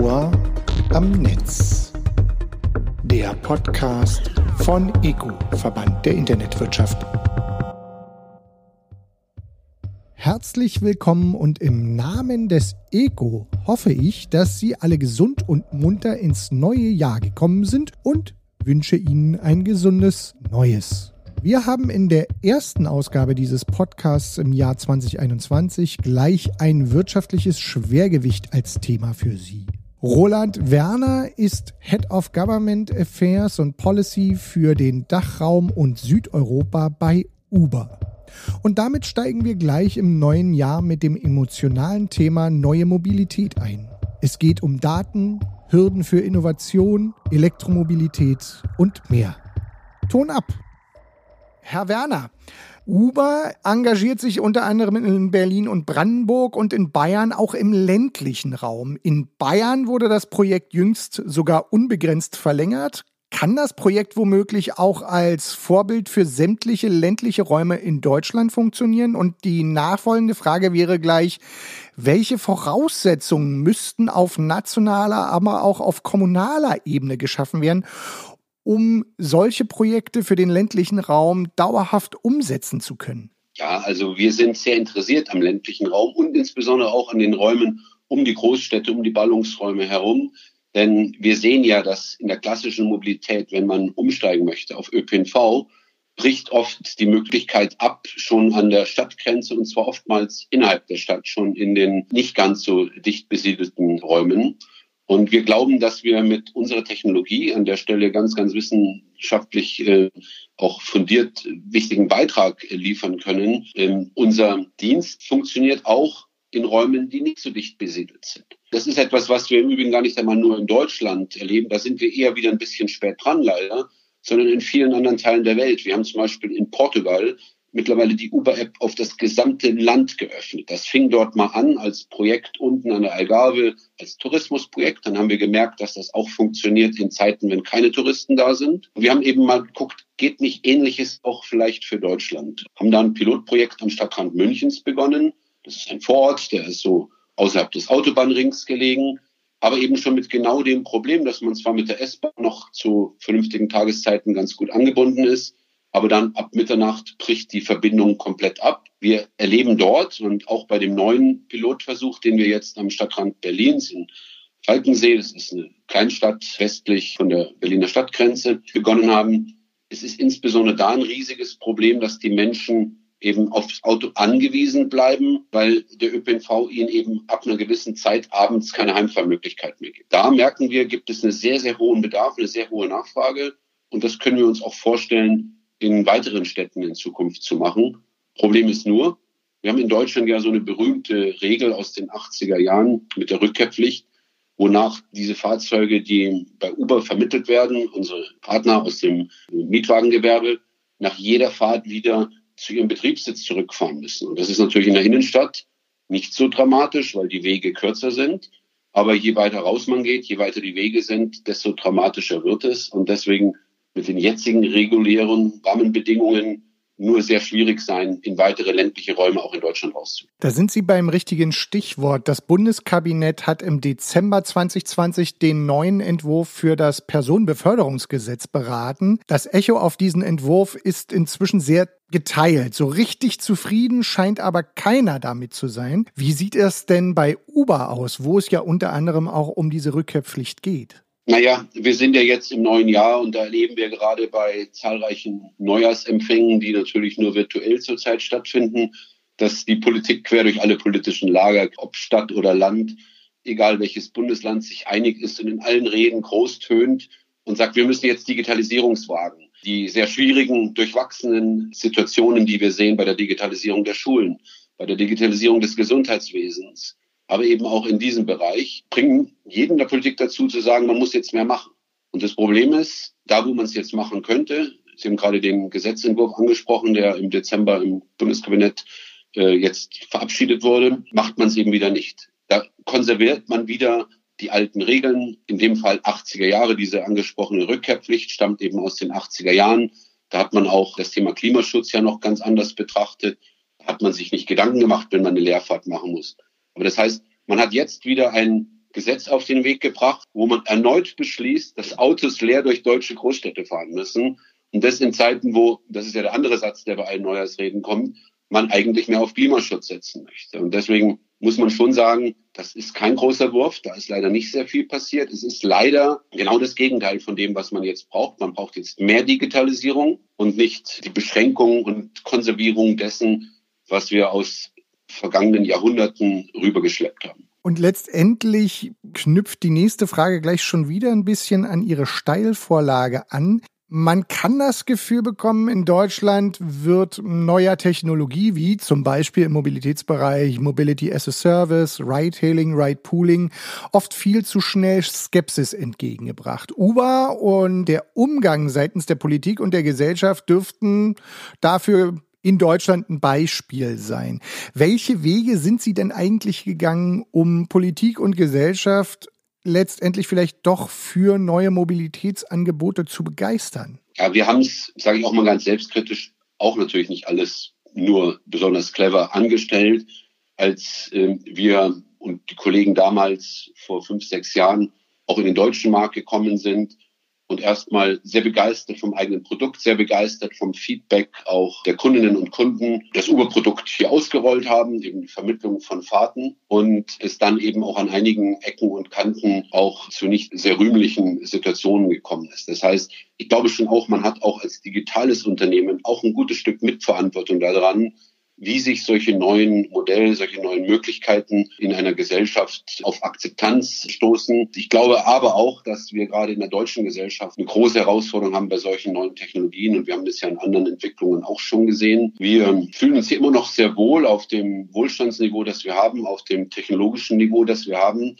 Ohr am Netz. Der Podcast von EGU, Verband der Internetwirtschaft. Herzlich willkommen und im Namen des EGO hoffe ich, dass Sie alle gesund und munter ins neue Jahr gekommen sind und wünsche Ihnen ein gesundes Neues. Wir haben in der ersten Ausgabe dieses Podcasts im Jahr 2021 gleich ein wirtschaftliches Schwergewicht als Thema für Sie. Roland Werner ist Head of Government Affairs und Policy für den Dachraum und Südeuropa bei Uber. Und damit steigen wir gleich im neuen Jahr mit dem emotionalen Thema neue Mobilität ein. Es geht um Daten, Hürden für Innovation, Elektromobilität und mehr. Ton ab! Herr Werner, Uber engagiert sich unter anderem in Berlin und Brandenburg und in Bayern auch im ländlichen Raum. In Bayern wurde das Projekt jüngst sogar unbegrenzt verlängert. Kann das Projekt womöglich auch als Vorbild für sämtliche ländliche Räume in Deutschland funktionieren? Und die nachfolgende Frage wäre gleich, welche Voraussetzungen müssten auf nationaler, aber auch auf kommunaler Ebene geschaffen werden, um solche Projekte für den ländlichen Raum dauerhaft umsetzen zu können? Ja, also wir sind sehr interessiert am ländlichen Raum und insbesondere auch an den Räumen um die Großstädte, um die Ballungsräume herum. Denn wir sehen ja, dass in der klassischen Mobilität, wenn man umsteigen möchte auf ÖPNV, bricht oft die Möglichkeit ab, schon an der Stadtgrenze und zwar oftmals innerhalb der Stadt, schon in den nicht ganz so dicht besiedelten Räumen. Und wir glauben, dass wir mit unserer Technologie an der Stelle ganz, ganz wissenschaftlich äh, auch fundiert wichtigen Beitrag äh, liefern können. Ähm, unser Dienst funktioniert auch in Räumen, die nicht so dicht besiedelt sind. Das ist etwas, was wir im Übrigen gar nicht einmal nur in Deutschland erleben. Da sind wir eher wieder ein bisschen spät dran, leider, sondern in vielen anderen Teilen der Welt. Wir haben zum Beispiel in Portugal mittlerweile die Uber-App auf das gesamte Land geöffnet. Das fing dort mal an als Projekt unten an der Algarve, als Tourismusprojekt. Dann haben wir gemerkt, dass das auch funktioniert in Zeiten, wenn keine Touristen da sind. Wir haben eben mal geguckt, geht nicht Ähnliches auch vielleicht für Deutschland? Haben da ein Pilotprojekt am Stadtrand Münchens begonnen. Das ist ein Vorort, der ist so außerhalb des Autobahnrings gelegen aber eben schon mit genau dem Problem, dass man zwar mit der S-Bahn noch zu vernünftigen Tageszeiten ganz gut angebunden ist, aber dann ab Mitternacht bricht die Verbindung komplett ab. Wir erleben dort und auch bei dem neuen Pilotversuch, den wir jetzt am Stadtrand Berlins in Falkensee, das ist eine Kleinstadt westlich von der Berliner Stadtgrenze, begonnen haben. Es ist insbesondere da ein riesiges Problem, dass die Menschen eben aufs Auto angewiesen bleiben, weil der ÖPNV ihnen eben ab einer gewissen Zeit abends keine Heimfahrmöglichkeit mehr gibt. Da merken wir, gibt es einen sehr, sehr hohen Bedarf, eine sehr hohe Nachfrage. Und das können wir uns auch vorstellen, in weiteren Städten in Zukunft zu machen. Problem ist nur, wir haben in Deutschland ja so eine berühmte Regel aus den 80er Jahren mit der Rückkehrpflicht, wonach diese Fahrzeuge, die bei Uber vermittelt werden, unsere Partner aus dem Mietwagengewerbe, nach jeder Fahrt wieder zu ihrem Betriebssitz zurückfahren müssen. Und das ist natürlich in der Innenstadt nicht so dramatisch, weil die Wege kürzer sind. Aber je weiter raus man geht, je weiter die Wege sind, desto dramatischer wird es. Und deswegen mit den jetzigen regulären Rahmenbedingungen nur sehr schwierig sein, in weitere ländliche Räume auch in Deutschland rauszugehen. Da sind Sie beim richtigen Stichwort. Das Bundeskabinett hat im Dezember 2020 den neuen Entwurf für das Personenbeförderungsgesetz beraten. Das Echo auf diesen Entwurf ist inzwischen sehr geteilt. So richtig zufrieden scheint aber keiner damit zu sein. Wie sieht es denn bei Uber aus, wo es ja unter anderem auch um diese Rückkehrpflicht geht? Naja, wir sind ja jetzt im neuen Jahr und da erleben wir gerade bei zahlreichen Neujahrsempfängen, die natürlich nur virtuell zurzeit stattfinden, dass die Politik quer durch alle politischen Lager, ob Stadt oder Land, egal welches Bundesland, sich einig ist und in allen Reden groß tönt und sagt, wir müssen jetzt Digitalisierungswagen. Die sehr schwierigen, durchwachsenen Situationen, die wir sehen bei der Digitalisierung der Schulen, bei der Digitalisierung des Gesundheitswesens, aber eben auch in diesem Bereich, bringen jeden der Politik dazu zu sagen, man muss jetzt mehr machen. Und das Problem ist, da wo man es jetzt machen könnte, Sie haben gerade den Gesetzentwurf angesprochen, der im Dezember im Bundeskabinett äh, jetzt verabschiedet wurde, macht man es eben wieder nicht. Da konserviert man wieder die alten Regeln, in dem Fall 80er Jahre. Diese angesprochene Rückkehrpflicht stammt eben aus den 80er Jahren. Da hat man auch das Thema Klimaschutz ja noch ganz anders betrachtet. Da hat man sich nicht Gedanken gemacht, wenn man eine Leerfahrt machen muss. Aber das heißt, man hat jetzt wieder ein Gesetz auf den Weg gebracht, wo man erneut beschließt, dass Autos leer durch deutsche Großstädte fahren müssen. Und das in Zeiten, wo, das ist ja der andere Satz, der bei allen Neujahrsreden kommt, man eigentlich mehr auf Klimaschutz setzen möchte. Und deswegen muss man schon sagen, das ist kein großer Wurf. Da ist leider nicht sehr viel passiert. Es ist leider genau das Gegenteil von dem, was man jetzt braucht. Man braucht jetzt mehr Digitalisierung und nicht die Beschränkung und Konservierung dessen, was wir aus vergangenen Jahrhunderten rübergeschleppt haben. Und letztendlich knüpft die nächste Frage gleich schon wieder ein bisschen an Ihre Steilvorlage an. Man kann das Gefühl bekommen, in Deutschland wird neuer Technologie, wie zum Beispiel im Mobilitätsbereich Mobility as a Service, Ride-Hailing, Ride-Pooling, oft viel zu schnell Skepsis entgegengebracht. Uber und der Umgang seitens der Politik und der Gesellschaft dürften dafür in Deutschland ein Beispiel sein. Welche Wege sind Sie denn eigentlich gegangen, um Politik und Gesellschaft letztendlich vielleicht doch für neue Mobilitätsangebote zu begeistern? Ja, wir haben es, sage ich auch mal ganz selbstkritisch, auch natürlich nicht alles nur besonders clever angestellt, als äh, wir und die Kollegen damals vor fünf, sechs Jahren auch in den deutschen Markt gekommen sind, und erstmal sehr begeistert vom eigenen Produkt, sehr begeistert vom Feedback auch der Kundinnen und Kunden, das Uber-Produkt hier ausgerollt haben, eben die Vermittlung von Fahrten und es dann eben auch an einigen Ecken und Kanten auch zu nicht sehr rühmlichen Situationen gekommen ist. Das heißt, ich glaube schon auch, man hat auch als digitales Unternehmen auch ein gutes Stück Mitverantwortung daran, wie sich solche neuen Modelle, solche neuen Möglichkeiten in einer Gesellschaft auf Akzeptanz stoßen. Ich glaube aber auch, dass wir gerade in der deutschen Gesellschaft eine große Herausforderung haben bei solchen neuen Technologien und wir haben das ja in anderen Entwicklungen auch schon gesehen. Wir fühlen uns hier immer noch sehr wohl auf dem Wohlstandsniveau, das wir haben, auf dem technologischen Niveau, das wir haben.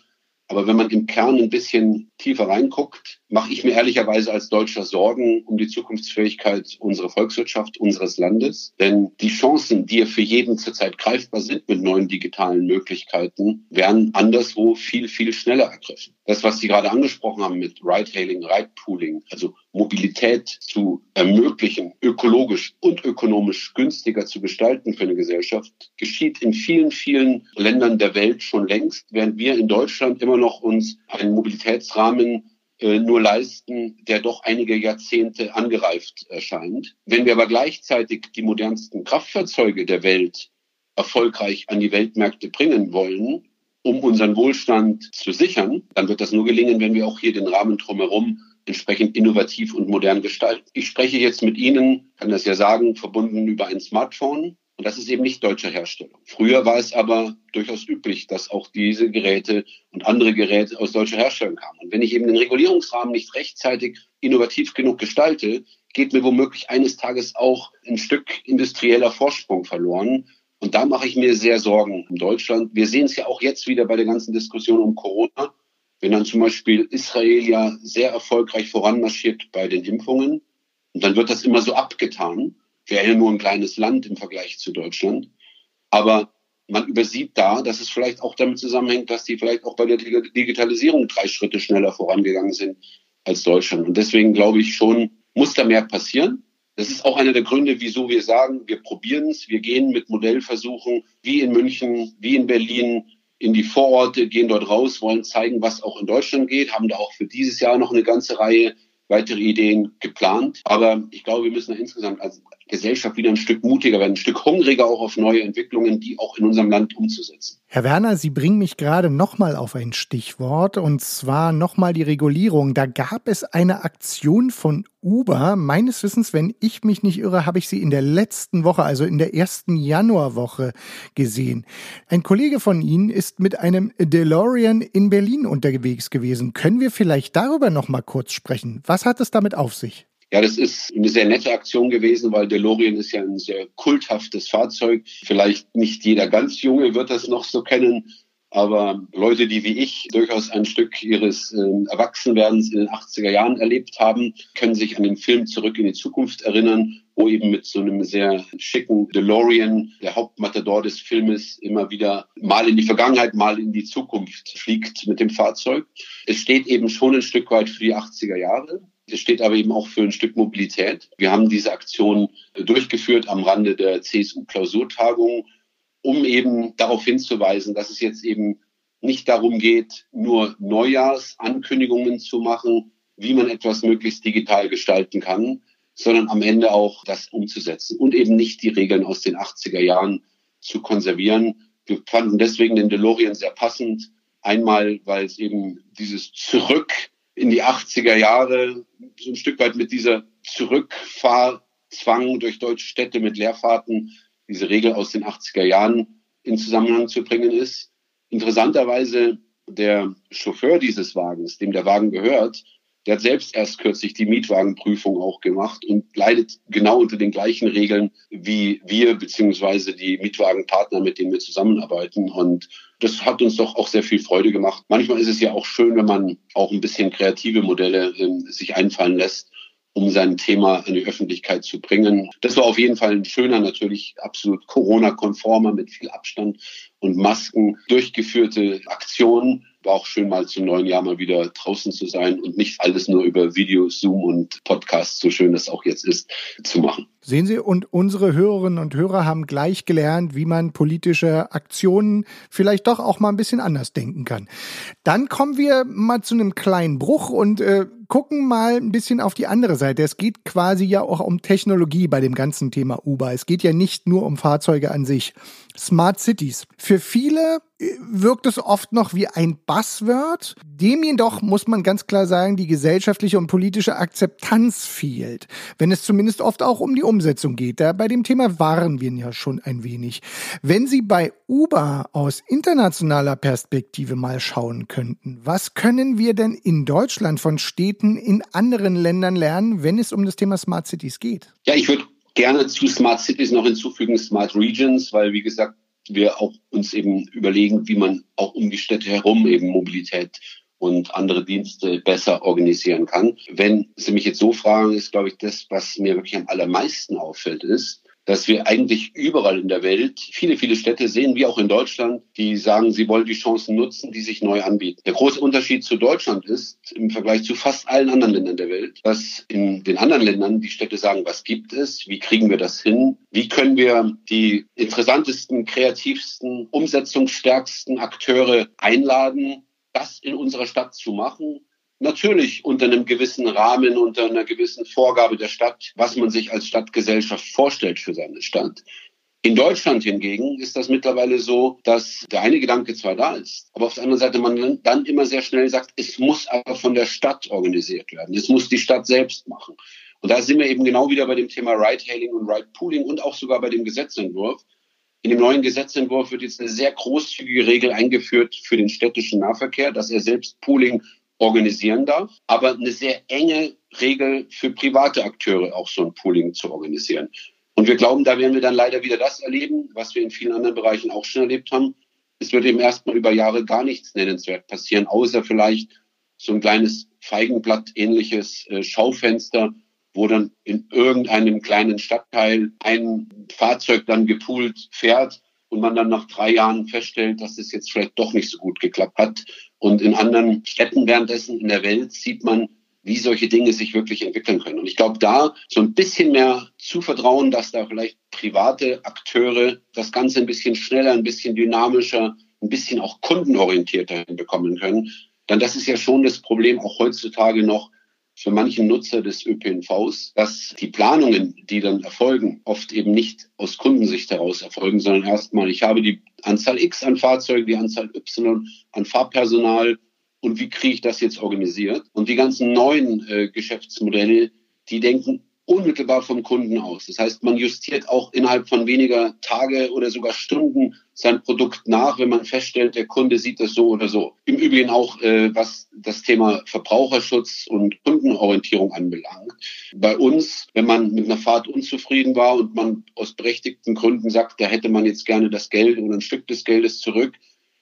Aber wenn man im Kern ein bisschen tiefer reinguckt, mache ich mir ehrlicherweise als Deutscher Sorgen um die Zukunftsfähigkeit unserer Volkswirtschaft, unseres Landes. Denn die Chancen, die ja für jeden zurzeit greifbar sind mit neuen digitalen Möglichkeiten, werden anderswo viel, viel schneller ergriffen. Das, was Sie gerade angesprochen haben mit Ride-Hailing, Ride-Pooling, also Mobilität zu ermöglichen, ökologisch und ökonomisch günstiger zu gestalten für eine Gesellschaft, geschieht in vielen, vielen Ländern der Welt schon längst, während wir in Deutschland immer noch uns einen Mobilitätsrahmen nur leisten, der doch einige Jahrzehnte angereift erscheint. Wenn wir aber gleichzeitig die modernsten Kraftfahrzeuge der Welt erfolgreich an die Weltmärkte bringen wollen, um unseren Wohlstand zu sichern, dann wird das nur gelingen, wenn wir auch hier den Rahmen drumherum entsprechend innovativ und modern gestalten. Ich spreche jetzt mit Ihnen, kann das ja sagen, verbunden über ein Smartphone. Und das ist eben nicht deutscher Herstellung. Früher war es aber durchaus üblich, dass auch diese Geräte und andere Geräte aus deutscher Herstellung kamen. Und wenn ich eben den Regulierungsrahmen nicht rechtzeitig innovativ genug gestalte, geht mir womöglich eines Tages auch ein Stück industrieller Vorsprung verloren. Und da mache ich mir sehr Sorgen in Deutschland. Wir sehen es ja auch jetzt wieder bei der ganzen Diskussion um Corona. Wenn dann zum Beispiel Israel ja sehr erfolgreich voranmarschiert bei den Impfungen, und dann wird das immer so abgetan wäre ja nur ein kleines Land im Vergleich zu Deutschland. Aber man übersieht da, dass es vielleicht auch damit zusammenhängt, dass die vielleicht auch bei der Digitalisierung drei Schritte schneller vorangegangen sind als Deutschland. Und deswegen glaube ich schon, muss da mehr passieren. Das ist auch einer der Gründe, wieso wir sagen, wir probieren es, wir gehen mit Modellversuchen wie in München, wie in Berlin in die Vororte, gehen dort raus, wollen zeigen, was auch in Deutschland geht, haben da auch für dieses Jahr noch eine ganze Reihe weitere Ideen geplant. Aber ich glaube, wir müssen da insgesamt als Gesellschaft wieder ein Stück mutiger werden, ein Stück hungriger auch auf neue Entwicklungen, die auch in unserem Land umzusetzen. Herr Werner, Sie bringen mich gerade nochmal auf ein Stichwort und zwar nochmal die Regulierung. Da gab es eine Aktion von Uber. Meines Wissens, wenn ich mich nicht irre, habe ich sie in der letzten Woche, also in der ersten Januarwoche gesehen. Ein Kollege von Ihnen ist mit einem DeLorean in Berlin unterwegs gewesen. Können wir vielleicht darüber nochmal kurz sprechen? Was hat es damit auf sich? Ja, das ist eine sehr nette Aktion gewesen, weil DeLorean ist ja ein sehr kulthaftes Fahrzeug. Vielleicht nicht jeder ganz Junge wird das noch so kennen, aber Leute, die wie ich durchaus ein Stück ihres äh, Erwachsenwerdens in den 80er Jahren erlebt haben, können sich an den Film Zurück in die Zukunft erinnern, wo eben mit so einem sehr schicken DeLorean, der Hauptmatador des Filmes, immer wieder mal in die Vergangenheit, mal in die Zukunft fliegt mit dem Fahrzeug. Es steht eben schon ein Stück weit für die 80er Jahre. Es steht aber eben auch für ein Stück Mobilität. Wir haben diese Aktion durchgeführt am Rande der CSU-Klausurtagung, um eben darauf hinzuweisen, dass es jetzt eben nicht darum geht, nur Neujahrsankündigungen zu machen, wie man etwas möglichst digital gestalten kann, sondern am Ende auch das umzusetzen und eben nicht die Regeln aus den 80er Jahren zu konservieren. Wir fanden deswegen den DeLorean sehr passend. Einmal, weil es eben dieses Zurück in die 80er Jahre so ein Stück weit mit dieser Zurückfahrzwang durch deutsche Städte mit Leerfahrten, diese Regel aus den 80er Jahren in Zusammenhang zu bringen ist. Interessanterweise der Chauffeur dieses Wagens, dem der Wagen gehört, der hat selbst erst kürzlich die Mietwagenprüfung auch gemacht und leidet genau unter den gleichen Regeln wie wir beziehungsweise die Mietwagenpartner, mit denen wir zusammenarbeiten. Und das hat uns doch auch sehr viel Freude gemacht. Manchmal ist es ja auch schön, wenn man auch ein bisschen kreative Modelle äh, sich einfallen lässt um sein Thema in die Öffentlichkeit zu bringen. Das war auf jeden Fall ein schöner, natürlich absolut Corona-konformer mit viel Abstand und Masken durchgeführte Aktion. War auch schön mal zum neuen Jahr mal wieder draußen zu sein und nicht alles nur über Video, Zoom und Podcast, so schön das auch jetzt ist, zu machen. Sehen Sie, und unsere Hörerinnen und Hörer haben gleich gelernt, wie man politische Aktionen vielleicht doch auch mal ein bisschen anders denken kann. Dann kommen wir mal zu einem kleinen Bruch und äh, gucken mal ein bisschen auf die andere Seite. Es geht quasi ja auch um Technologie bei dem ganzen Thema Uber. Es geht ja nicht nur um Fahrzeuge an sich. Smart Cities. Für viele äh, wirkt es oft noch wie ein Buzzword. Dem jedoch muss man ganz klar sagen, die gesellschaftliche und politische Akzeptanz fehlt. Wenn es zumindest oft auch um die Umsetzung geht. Da bei dem Thema waren wir ja schon ein wenig. Wenn Sie bei Uber aus internationaler Perspektive mal schauen könnten, was können wir denn in Deutschland von Städten in anderen Ländern lernen, wenn es um das Thema Smart Cities geht? Ja, ich würde gerne zu Smart Cities noch hinzufügen Smart Regions, weil wie gesagt, wir auch uns eben überlegen, wie man auch um die Städte herum eben Mobilität und andere Dienste besser organisieren kann. Wenn Sie mich jetzt so fragen, ist, glaube ich, das, was mir wirklich am allermeisten auffällt, ist, dass wir eigentlich überall in der Welt viele, viele Städte sehen, wie auch in Deutschland, die sagen, sie wollen die Chancen nutzen, die sich neu anbieten. Der große Unterschied zu Deutschland ist im Vergleich zu fast allen anderen Ländern der Welt, dass in den anderen Ländern die Städte sagen, was gibt es, wie kriegen wir das hin, wie können wir die interessantesten, kreativsten, umsetzungsstärksten Akteure einladen, das in unserer Stadt zu machen Natürlich unter einem gewissen Rahmen, unter einer gewissen Vorgabe der Stadt, was man sich als Stadtgesellschaft vorstellt für seine Stadt. In Deutschland hingegen ist das mittlerweile so, dass der eine Gedanke zwar da ist, aber auf der anderen Seite man dann immer sehr schnell sagt, es muss aber von der Stadt organisiert werden. Es muss die Stadt selbst machen. Und da sind wir eben genau wieder bei dem Thema Ride-Hailing und Ride-Pooling und auch sogar bei dem Gesetzentwurf. In dem neuen Gesetzentwurf wird jetzt eine sehr großzügige Regel eingeführt für den städtischen Nahverkehr, dass er selbst Pooling organisieren darf, aber eine sehr enge Regel für private Akteure auch so ein Pooling zu organisieren. Und wir glauben, da werden wir dann leider wieder das erleben, was wir in vielen anderen Bereichen auch schon erlebt haben. Es wird eben erstmal über Jahre gar nichts nennenswert passieren, außer vielleicht so ein kleines Feigenblatt-ähnliches äh, Schaufenster, wo dann in irgendeinem kleinen Stadtteil ein Fahrzeug dann gepoolt fährt und man dann nach drei Jahren feststellt, dass es jetzt vielleicht doch nicht so gut geklappt hat. Und in anderen Städten währenddessen in der Welt sieht man, wie solche Dinge sich wirklich entwickeln können. Und ich glaube, da so ein bisschen mehr zu vertrauen, dass da vielleicht private Akteure das Ganze ein bisschen schneller, ein bisschen dynamischer, ein bisschen auch kundenorientierter hinbekommen können. Denn das ist ja schon das Problem auch heutzutage noch, für manchen Nutzer des ÖPNVs, dass die Planungen, die dann erfolgen, oft eben nicht aus Kundensicht heraus erfolgen, sondern erstmal, ich habe die Anzahl X an Fahrzeugen, die Anzahl Y an Fahrpersonal und wie kriege ich das jetzt organisiert? Und die ganzen neuen äh, Geschäftsmodelle, die denken unmittelbar vom Kunden aus. Das heißt, man justiert auch innerhalb von weniger Tage oder sogar Stunden sein Produkt nach, wenn man feststellt, der Kunde sieht das so oder so. Im Übrigen auch, äh, was das Thema Verbraucherschutz und Kundenorientierung anbelangt. Bei uns, wenn man mit einer Fahrt unzufrieden war und man aus berechtigten Gründen sagt, da hätte man jetzt gerne das Geld oder ein Stück des Geldes zurück,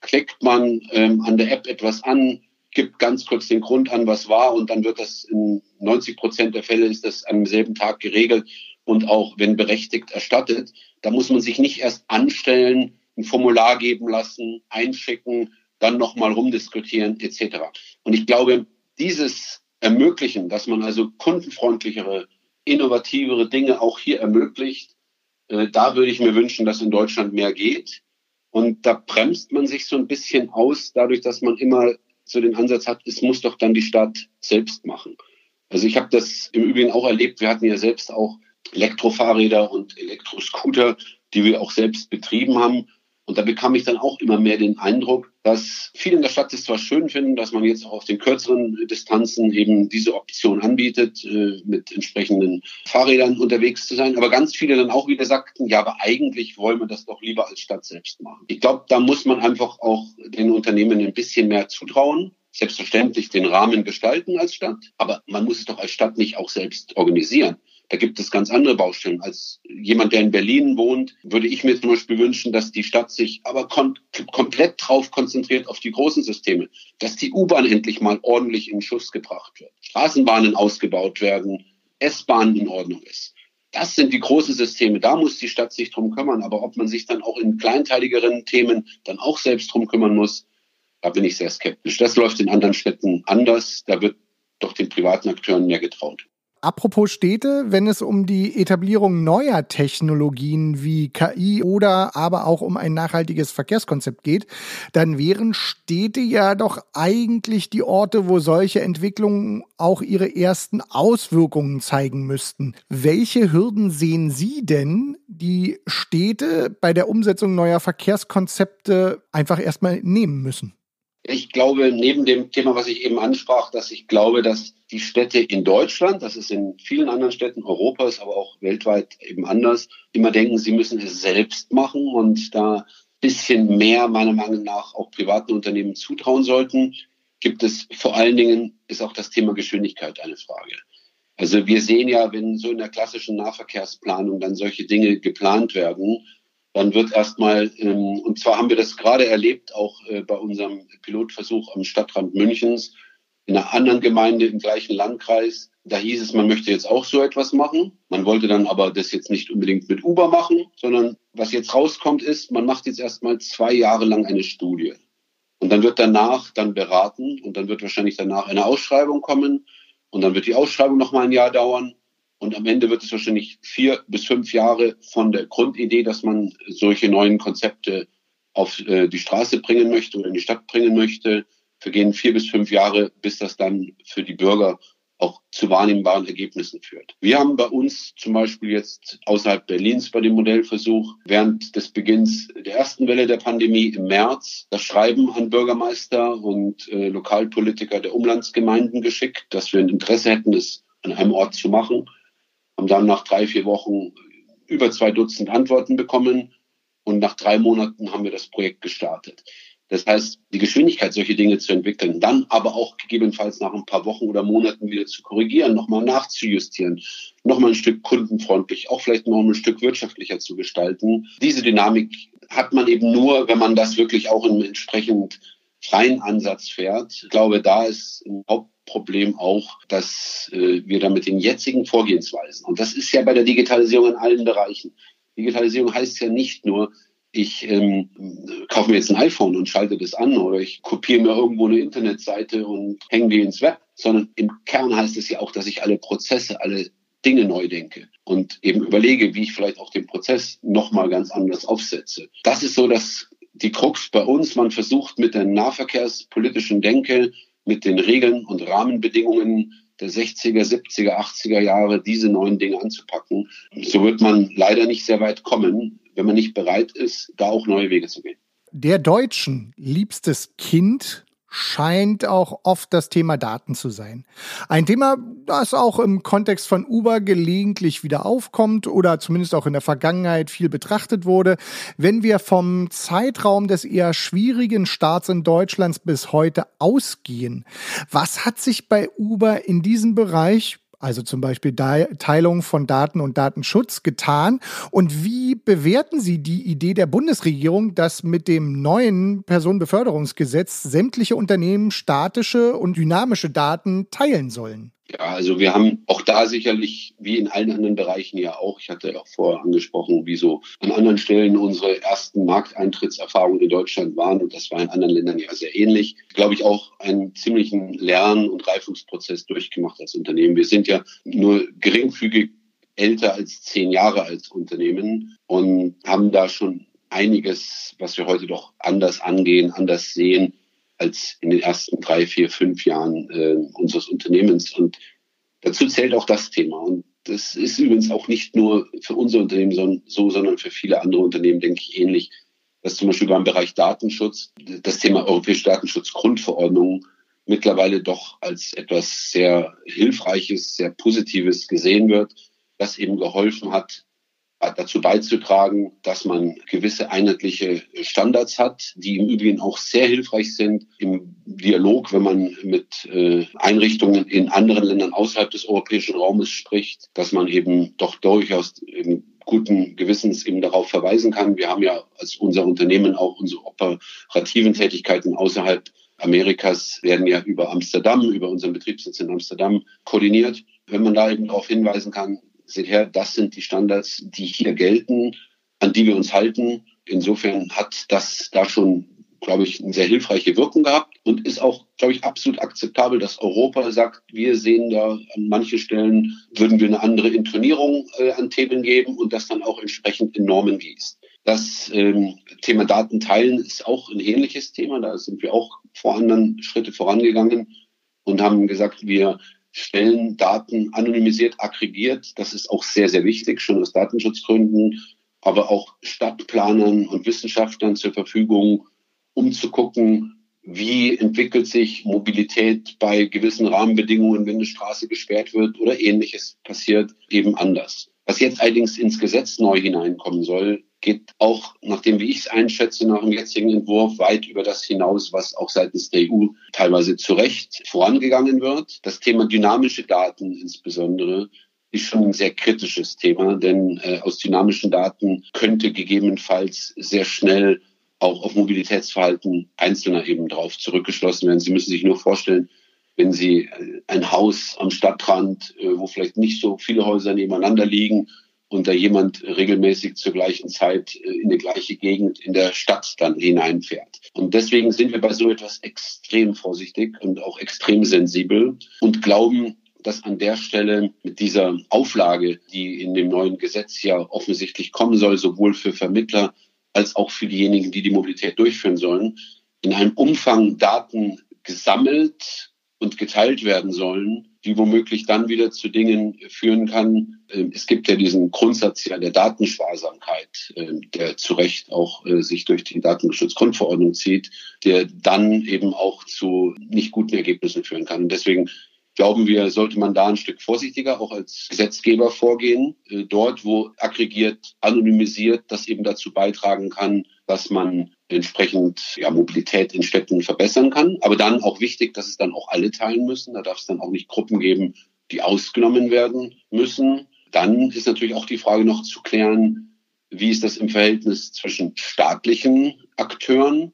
klickt man ähm, an der App etwas an, gibt ganz kurz den Grund an, was war und dann wird das in 90 Prozent der Fälle ist das am selben Tag geregelt und auch wenn berechtigt erstattet. Da muss man sich nicht erst anstellen, ein Formular geben lassen, einschicken, dann nochmal rumdiskutieren etc. Und ich glaube, dieses Ermöglichen, dass man also kundenfreundlichere, innovativere Dinge auch hier ermöglicht, äh, da würde ich mir wünschen, dass in Deutschland mehr geht. Und da bremst man sich so ein bisschen aus, dadurch, dass man immer so den Ansatz hat, es muss doch dann die Stadt selbst machen. Also ich habe das im Übrigen auch erlebt. Wir hatten ja selbst auch Elektrofahrräder und Elektroscooter, die wir auch selbst betrieben haben. Und da bekam ich dann auch immer mehr den Eindruck, dass viele in der Stadt es zwar schön finden, dass man jetzt auch auf den kürzeren Distanzen eben diese Option anbietet, äh, mit entsprechenden Fahrrädern unterwegs zu sein, aber ganz viele dann auch wieder sagten, ja, aber eigentlich wollen wir das doch lieber als Stadt selbst machen. Ich glaube, da muss man einfach auch den Unternehmen ein bisschen mehr zutrauen selbstverständlich den Rahmen gestalten als Stadt, aber man muss es doch als Stadt nicht auch selbst organisieren. Da gibt es ganz andere Baustellen. Als jemand, der in Berlin wohnt, würde ich mir zum Beispiel wünschen, dass die Stadt sich aber kom komplett drauf konzentriert auf die großen Systeme, dass die U-Bahn endlich mal ordentlich in Schuss gebracht wird, Straßenbahnen ausgebaut werden, S-Bahn in Ordnung ist. Das sind die großen Systeme. Da muss die Stadt sich drum kümmern. Aber ob man sich dann auch in kleinteiligeren Themen dann auch selbst drum kümmern muss, da bin ich sehr skeptisch. Das läuft in anderen Städten anders. Da wird doch den privaten Akteuren mehr getraut. Apropos Städte, wenn es um die Etablierung neuer Technologien wie KI oder aber auch um ein nachhaltiges Verkehrskonzept geht, dann wären Städte ja doch eigentlich die Orte, wo solche Entwicklungen auch ihre ersten Auswirkungen zeigen müssten. Welche Hürden sehen Sie denn, die Städte bei der Umsetzung neuer Verkehrskonzepte einfach erstmal nehmen müssen? Ich glaube, neben dem Thema, was ich eben ansprach, dass ich glaube, dass die Städte in Deutschland, das ist in vielen anderen Städten Europas, aber auch weltweit eben anders, immer denken, sie müssen es selbst machen und da bisschen mehr meiner Meinung nach auch privaten Unternehmen zutrauen sollten, gibt es vor allen Dingen, ist auch das Thema Geschwindigkeit eine Frage. Also wir sehen ja, wenn so in der klassischen Nahverkehrsplanung dann solche Dinge geplant werden, dann wird erstmal, ähm, und zwar haben wir das gerade erlebt, auch äh, bei unserem Pilotversuch am Stadtrand Münchens, in einer anderen Gemeinde im gleichen Landkreis. Da hieß es, man möchte jetzt auch so etwas machen. Man wollte dann aber das jetzt nicht unbedingt mit Uber machen, sondern was jetzt rauskommt ist, man macht jetzt erstmal zwei Jahre lang eine Studie. Und dann wird danach dann beraten und dann wird wahrscheinlich danach eine Ausschreibung kommen und dann wird die Ausschreibung noch mal ein Jahr dauern und am Ende wird es wahrscheinlich vier bis fünf Jahre von der Grundidee, dass man solche neuen Konzepte auf äh, die Straße bringen möchte oder in die Stadt bringen möchte, vergehen vier bis fünf Jahre, bis das dann für die Bürger auch zu wahrnehmbaren Ergebnissen führt. Wir haben bei uns zum Beispiel jetzt außerhalb Berlins bei dem Modellversuch während des Beginns der ersten Welle der Pandemie im März das Schreiben an Bürgermeister und äh, Lokalpolitiker der Umlandsgemeinden geschickt, dass wir ein Interesse hätten, es an einem Ort zu machen haben dann nach drei, vier Wochen über zwei Dutzend Antworten bekommen und nach drei Monaten haben wir das Projekt gestartet. Das heißt, die Geschwindigkeit, solche Dinge zu entwickeln, dann aber auch gegebenenfalls nach ein paar Wochen oder Monaten wieder zu korrigieren, nochmal nachzujustieren, nochmal ein Stück kundenfreundlich, auch vielleicht noch ein Stück wirtschaftlicher zu gestalten. Diese Dynamik hat man eben nur, wenn man das wirklich auch im entsprechend freien Ansatz fährt. Ich glaube, da ist ein Haupt Problem auch, dass äh, wir da mit den jetzigen Vorgehensweisen, und das ist ja bei der Digitalisierung in allen Bereichen. Digitalisierung heißt ja nicht nur, ich ähm, kaufe mir jetzt ein iPhone und schalte das an oder ich kopiere mir irgendwo eine Internetseite und hänge die ins Web, sondern im Kern heißt es ja auch, dass ich alle Prozesse, alle Dinge neu denke und eben überlege, wie ich vielleicht auch den Prozess nochmal ganz anders aufsetze. Das ist so dass die Krux bei uns. Man versucht mit der nahverkehrspolitischen Denke mit den Regeln und Rahmenbedingungen der 60er, 70er, 80er Jahre diese neuen Dinge anzupacken. So wird man leider nicht sehr weit kommen, wenn man nicht bereit ist, da auch neue Wege zu gehen. Der Deutschen liebstes Kind scheint auch oft das Thema Daten zu sein. Ein Thema, das auch im Kontext von Uber gelegentlich wieder aufkommt oder zumindest auch in der Vergangenheit viel betrachtet wurde. Wenn wir vom Zeitraum des eher schwierigen Starts in Deutschlands bis heute ausgehen, was hat sich bei Uber in diesem Bereich also zum Beispiel Teilung von Daten und Datenschutz getan? Und wie bewerten Sie die Idee der Bundesregierung, dass mit dem neuen Personenbeförderungsgesetz sämtliche Unternehmen statische und dynamische Daten teilen sollen? Ja, also wir haben auch da sicherlich, wie in allen anderen Bereichen ja auch, ich hatte auch vorher angesprochen, wie so an anderen Stellen unsere ersten Markteintrittserfahrungen in Deutschland waren und das war in anderen Ländern ja sehr ähnlich. Glaube ich auch einen ziemlichen Lern- und Reifungsprozess durchgemacht als Unternehmen. Wir sind ja nur geringfügig älter als zehn Jahre als Unternehmen und haben da schon einiges, was wir heute doch anders angehen, anders sehen als in den ersten drei, vier, fünf Jahren äh, unseres Unternehmens. Und dazu zählt auch das Thema. Und das ist übrigens auch nicht nur für unser Unternehmen so, sondern für viele andere Unternehmen, denke ich, ähnlich, dass zum Beispiel beim Bereich Datenschutz das Thema Europäische Datenschutzgrundverordnung mittlerweile doch als etwas sehr Hilfreiches, sehr Positives gesehen wird, das eben geholfen hat, dazu beizutragen, dass man gewisse einheitliche Standards hat, die im Übrigen auch sehr hilfreich sind im Dialog, wenn man mit äh, Einrichtungen in anderen Ländern außerhalb des europäischen Raumes spricht, dass man eben doch durchaus eben guten Gewissens eben darauf verweisen kann. Wir haben ja als unser Unternehmen auch unsere operativen Tätigkeiten außerhalb Amerikas werden ja über Amsterdam, über unseren Betriebssitz in Amsterdam koordiniert. Wenn man da eben darauf hinweisen kann, seht her, das sind die Standards, die hier gelten, an die wir uns halten. Insofern hat das da schon, glaube ich, eine sehr hilfreiche Wirkung gehabt und ist auch, glaube ich, absolut akzeptabel, dass Europa sagt, wir sehen da an manchen Stellen, würden wir eine andere Intonierung äh, an Themen geben und das dann auch entsprechend in Normen gießt. Das ähm, Thema Datenteilen ist auch ein ähnliches Thema. Da sind wir auch vor anderen Schritte vorangegangen und haben gesagt, wir stellen Daten anonymisiert, aggregiert. Das ist auch sehr, sehr wichtig, schon aus Datenschutzgründen, aber auch Stadtplanern und Wissenschaftlern zur Verfügung, um zu gucken, wie entwickelt sich Mobilität bei gewissen Rahmenbedingungen, wenn eine Straße gesperrt wird oder ähnliches passiert, eben anders. Was jetzt allerdings ins Gesetz neu hineinkommen soll, geht auch, nachdem wie ich es einschätze, nach dem jetzigen Entwurf weit über das hinaus, was auch seitens der EU teilweise zu Recht vorangegangen wird. Das Thema dynamische Daten insbesondere ist schon ein sehr kritisches Thema, denn äh, aus dynamischen Daten könnte gegebenenfalls sehr schnell auch auf Mobilitätsverhalten Einzelner eben drauf zurückgeschlossen werden. Sie müssen sich nur vorstellen, wenn Sie äh, ein Haus am Stadtrand, äh, wo vielleicht nicht so viele Häuser nebeneinander liegen, und da jemand regelmäßig zur gleichen Zeit äh, in die gleiche Gegend in der Stadt dann hineinfährt. Und deswegen sind wir bei so etwas extrem vorsichtig und auch extrem sensibel und glauben, dass an der Stelle mit dieser Auflage, die in dem neuen Gesetz ja offensichtlich kommen soll, sowohl für Vermittler als auch für diejenigen, die die Mobilität durchführen sollen, in einem Umfang Daten gesammelt und geteilt werden sollen, die womöglich dann wieder zu Dingen führen kann. Ähm, es gibt ja diesen Grundsatz ja der Datensparsamkeit, ähm, der zu Recht auch äh, sich durch die Datenschutzgrundverordnung zieht, der dann eben auch zu nicht guten Ergebnissen führen kann. Und deswegen glauben wir, sollte man da ein Stück vorsichtiger auch als Gesetzgeber vorgehen. Äh, dort, wo aggregiert, anonymisiert, das eben dazu beitragen kann, dass man entsprechend ja, Mobilität in Städten verbessern kann. Aber dann auch wichtig, dass es dann auch alle teilen müssen. Da darf es dann auch nicht Gruppen geben, die ausgenommen werden müssen. Dann ist natürlich auch die Frage noch zu klären, wie ist das im Verhältnis zwischen staatlichen Akteuren,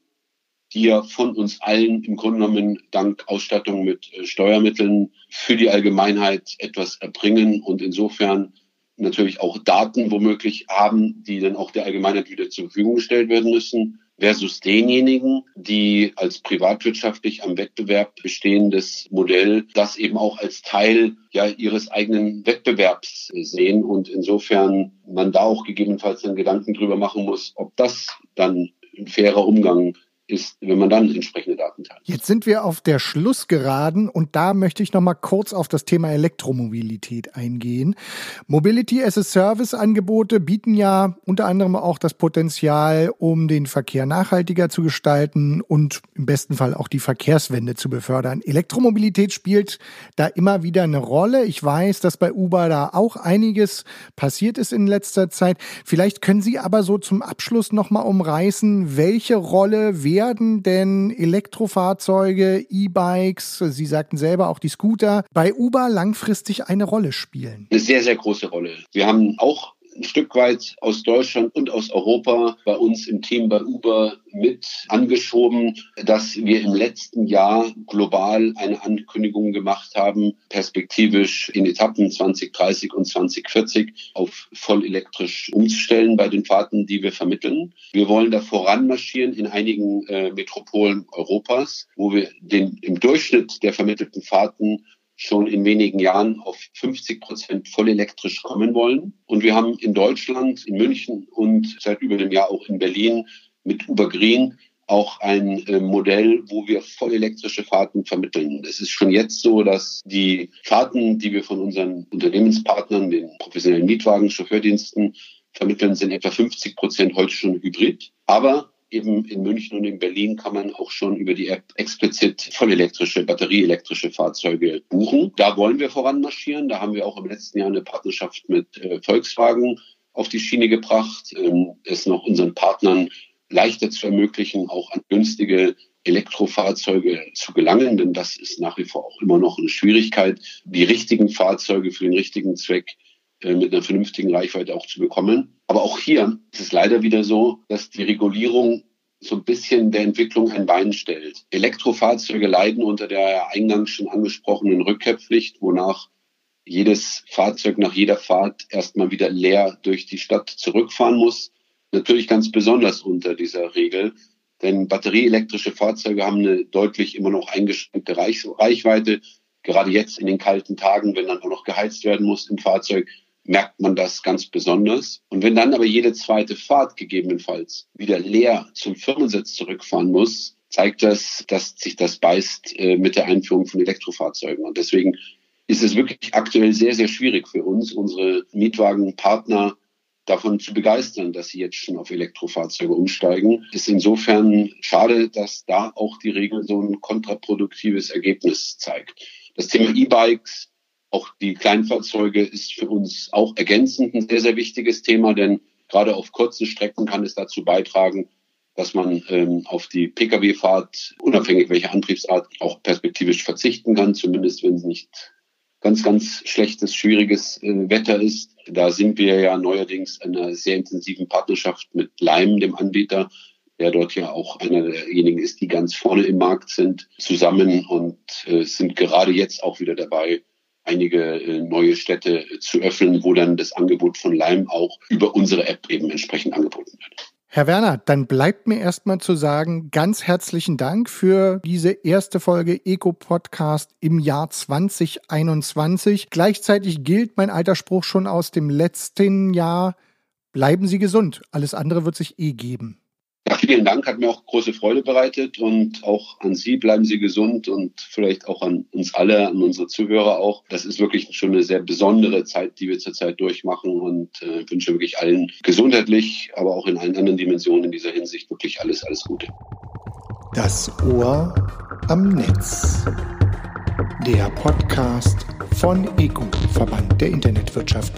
die ja von uns allen im Grunde genommen dank Ausstattung mit äh, Steuermitteln für die Allgemeinheit etwas erbringen und insofern natürlich auch Daten womöglich haben, die dann auch der Allgemeinheit wieder zur Verfügung gestellt werden müssen versus denjenigen, die als privatwirtschaftlich am Wettbewerb bestehendes Modell das eben auch als Teil ja ihres eigenen Wettbewerbs sehen und insofern man da auch gegebenenfalls dann Gedanken drüber machen muss, ob das dann ein fairer Umgang ist, wenn man dann entsprechende Daten teilt. Jetzt sind wir auf der Schlussgeraden und da möchte ich noch mal kurz auf das Thema Elektromobilität eingehen. Mobility as a Service Angebote bieten ja unter anderem auch das Potenzial, um den Verkehr nachhaltiger zu gestalten und im besten Fall auch die Verkehrswende zu befördern. Elektromobilität spielt da immer wieder eine Rolle. Ich weiß, dass bei Uber da auch einiges passiert ist in letzter Zeit. Vielleicht können Sie aber so zum Abschluss noch mal umreißen, welche Rolle wer werden denn Elektrofahrzeuge, E-Bikes, Sie sagten selber auch die Scooter, bei Uber langfristig eine Rolle spielen? Eine sehr, sehr große Rolle. Wir haben auch ein Stück weit aus Deutschland und aus Europa bei uns im Team bei Uber mit angeschoben, dass wir im letzten Jahr global eine Ankündigung gemacht haben, perspektivisch in Etappen 2030 und 2040 auf voll elektrisch umzustellen bei den Fahrten, die wir vermitteln. Wir wollen da voranmarschieren in einigen äh, Metropolen Europas, wo wir den, im Durchschnitt der vermittelten Fahrten schon in wenigen Jahren auf 50 Prozent voll elektrisch kommen wollen. Und wir haben in Deutschland, in München und seit über einem Jahr auch in Berlin mit Uber Green auch ein äh, Modell, wo wir voll elektrische Fahrten vermitteln. Es ist schon jetzt so, dass die Fahrten, die wir von unseren Unternehmenspartnern, den professionellen Mietwagen, Chauffeurdiensten vermitteln, sind etwa 50 Prozent heute schon hybrid. Aber eben in München und in Berlin kann man auch schon über die App explizit vollelektrische, batterieelektrische Fahrzeuge buchen. Da wollen wir voranmarschieren. Da haben wir auch im letzten Jahr eine Partnerschaft mit äh, Volkswagen auf die Schiene gebracht, ähm, es noch unseren Partnern leichter zu ermöglichen, auch an günstige Elektrofahrzeuge zu gelangen, denn das ist nach wie vor auch immer noch eine Schwierigkeit, die richtigen Fahrzeuge für den richtigen Zweck mit einer vernünftigen Reichweite auch zu bekommen. Aber auch hier ist es leider wieder so, dass die Regulierung so ein bisschen der Entwicklung ein Bein stellt. Elektrofahrzeuge leiden unter der eingangs schon angesprochenen Rückkehrpflicht, wonach jedes Fahrzeug nach jeder Fahrt erstmal wieder leer durch die Stadt zurückfahren muss natürlich ganz besonders unter dieser Regel. Denn batterieelektrische Fahrzeuge haben eine deutlich immer noch eingeschränkte Reichweite. Gerade jetzt in den kalten Tagen, wenn dann auch noch geheizt werden muss im Fahrzeug, merkt man das ganz besonders. Und wenn dann aber jede zweite Fahrt gegebenenfalls wieder leer zum Firmensitz zurückfahren muss, zeigt das, dass sich das beißt äh, mit der Einführung von Elektrofahrzeugen. Und deswegen ist es wirklich aktuell sehr, sehr schwierig für uns, unsere Mietwagenpartner davon zu begeistern, dass sie jetzt schon auf Elektrofahrzeuge umsteigen. Ist insofern schade, dass da auch die Regel so ein kontraproduktives Ergebnis zeigt. Das Thema E-Bikes, auch die Kleinfahrzeuge ist für uns auch ergänzend ein sehr, sehr wichtiges Thema, denn gerade auf kurzen Strecken kann es dazu beitragen, dass man ähm, auf die Pkw-Fahrt, unabhängig welcher Antriebsart, auch perspektivisch verzichten kann, zumindest wenn es nicht ganz, ganz schlechtes, schwieriges äh, Wetter ist. Da sind wir ja neuerdings in einer sehr intensiven Partnerschaft mit Leim, dem Anbieter, der dort ja auch einer derjenigen ist, die ganz vorne im Markt sind, zusammen und äh, sind gerade jetzt auch wieder dabei, einige äh, neue Städte zu öffnen, wo dann das Angebot von Leim auch über unsere App eben entsprechend angeboten wird. Herr Werner, dann bleibt mir erstmal zu sagen, ganz herzlichen Dank für diese erste Folge Eco Podcast im Jahr 2021. Gleichzeitig gilt mein alter Spruch schon aus dem letzten Jahr. Bleiben Sie gesund. Alles andere wird sich eh geben. Ja, vielen Dank, hat mir auch große Freude bereitet und auch an Sie bleiben Sie gesund und vielleicht auch an uns alle, an unsere Zuhörer auch. Das ist wirklich schon eine sehr besondere Zeit, die wir zurzeit durchmachen und äh, wünsche wirklich allen gesundheitlich, aber auch in allen anderen Dimensionen in dieser Hinsicht wirklich alles, alles Gute. Das Ohr am Netz. Der Podcast von EGU, Verband der Internetwirtschaft.